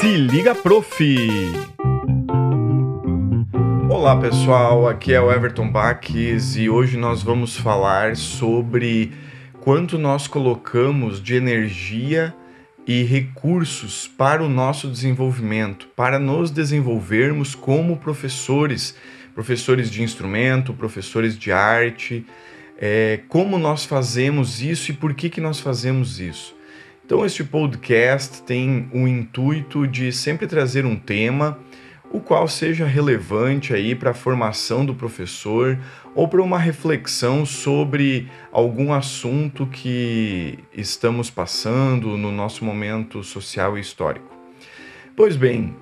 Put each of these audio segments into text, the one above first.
Se liga, prof! Olá pessoal, aqui é o Everton Baques e hoje nós vamos falar sobre quanto nós colocamos de energia e recursos para o nosso desenvolvimento, para nos desenvolvermos como professores, professores de instrumento, professores de arte, é, como nós fazemos isso e por que, que nós fazemos isso. Então, este podcast tem o intuito de sempre trazer um tema, o qual seja relevante aí para a formação do professor ou para uma reflexão sobre algum assunto que estamos passando no nosso momento social e histórico. Pois bem,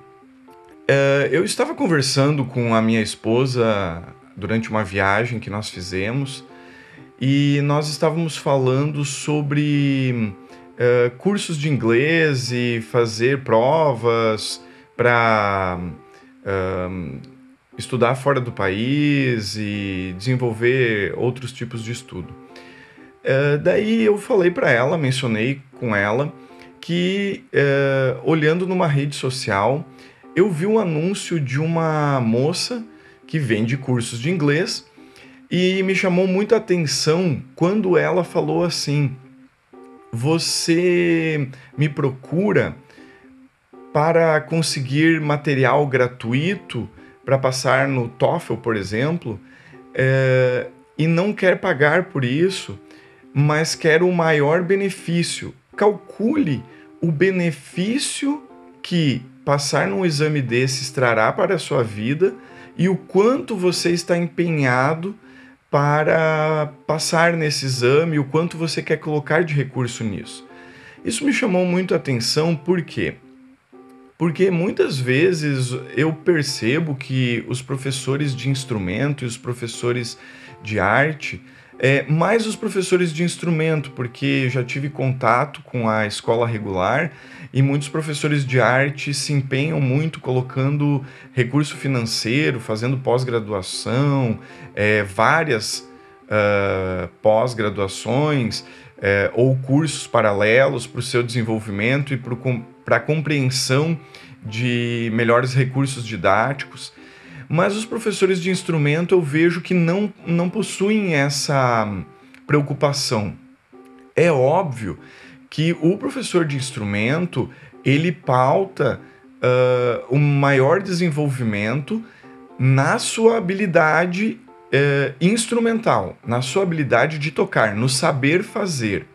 é, eu estava conversando com a minha esposa durante uma viagem que nós fizemos e nós estávamos falando sobre uh, cursos de inglês e fazer provas para uh, estudar fora do país e desenvolver outros tipos de estudo. Uh, daí eu falei para ela, mencionei com ela, que olhando numa rede social, eu vi um anúncio de uma moça que vende cursos de inglês e me chamou muito a atenção quando ela falou assim: você me procura para conseguir material gratuito para passar no TOEFL, por exemplo, é, e não quer pagar por isso, mas quer o maior benefício. Calcule o benefício que passar num exame desses trará para a sua vida e o quanto você está empenhado para passar nesse exame, o quanto você quer colocar de recurso nisso. Isso me chamou muito a atenção, por quê? Porque muitas vezes eu percebo que os professores de instrumento e os professores de arte, é, mais os professores de instrumento, porque já tive contato com a escola regular e muitos professores de arte se empenham muito colocando recurso financeiro, fazendo pós-graduação, é, várias uh, pós-graduações é, ou cursos paralelos para o seu desenvolvimento e para a compreensão de melhores recursos didáticos. Mas os professores de instrumento eu vejo que não, não possuem essa preocupação. É óbvio que o professor de instrumento ele pauta uh, um maior desenvolvimento na sua habilidade uh, instrumental, na sua habilidade de tocar, no saber fazer.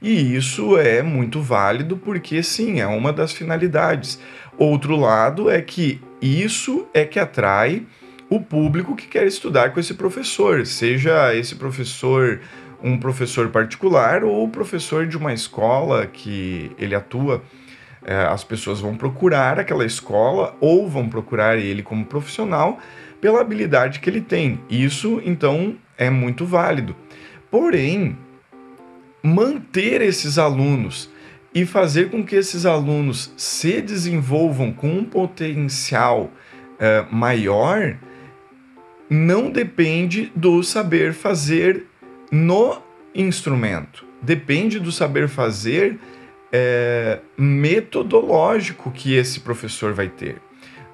E isso é muito válido porque, sim, é uma das finalidades. Outro lado é que isso é que atrai o público que quer estudar com esse professor, seja esse professor um professor particular ou professor de uma escola que ele atua. É, as pessoas vão procurar aquela escola ou vão procurar ele como profissional pela habilidade que ele tem. Isso, então, é muito válido. Porém, manter esses alunos e fazer com que esses alunos se desenvolvam com um potencial uh, maior não depende do saber fazer no instrumento, depende do saber fazer é, metodológico que esse professor vai ter,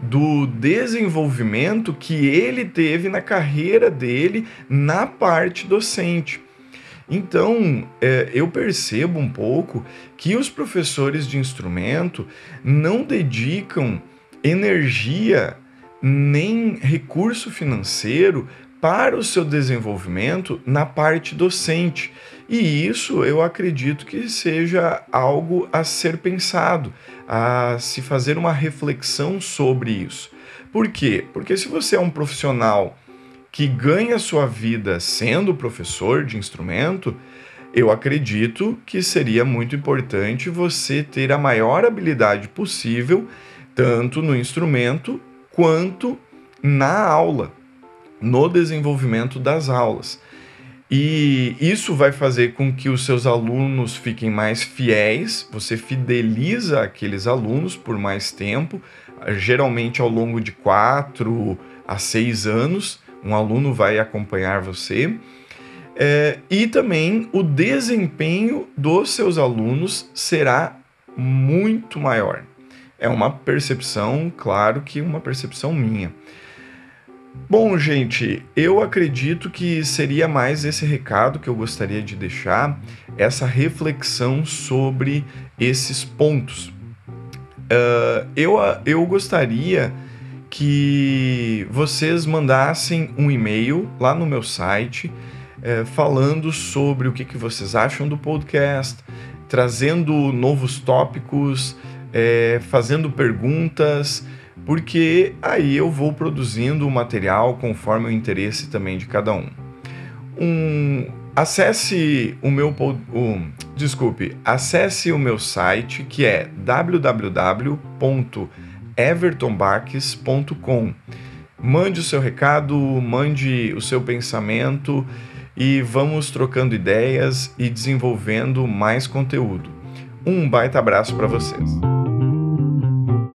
do desenvolvimento que ele teve na carreira dele na parte docente. Então, é, eu percebo um pouco que os professores de instrumento não dedicam energia nem recurso financeiro para o seu desenvolvimento na parte docente. E isso eu acredito que seja algo a ser pensado, a se fazer uma reflexão sobre isso. Por quê? Porque se você é um profissional que ganha sua vida sendo professor de instrumento, eu acredito que seria muito importante você ter a maior habilidade possível, tanto no instrumento quanto na aula, no desenvolvimento das aulas. E isso vai fazer com que os seus alunos fiquem mais fiéis, você fideliza aqueles alunos por mais tempo, geralmente ao longo de quatro a seis anos um aluno vai acompanhar você. É, e também o desempenho dos seus alunos será muito maior. É uma percepção, claro que uma percepção minha. Bom, gente, eu acredito que seria mais esse recado que eu gostaria de deixar, essa reflexão sobre esses pontos. Uh, eu, eu gostaria que vocês mandassem um e-mail lá no meu site uh, falando sobre o que, que vocês acham do podcast, trazendo novos tópicos, uh, fazendo perguntas porque aí eu vou produzindo o material conforme o interesse também de cada um. um acesse o meu desculpe, acesse o meu site que é www.evertonbaques.com. Mande o seu recado, mande o seu pensamento e vamos trocando ideias e desenvolvendo mais conteúdo. Um baita abraço para vocês.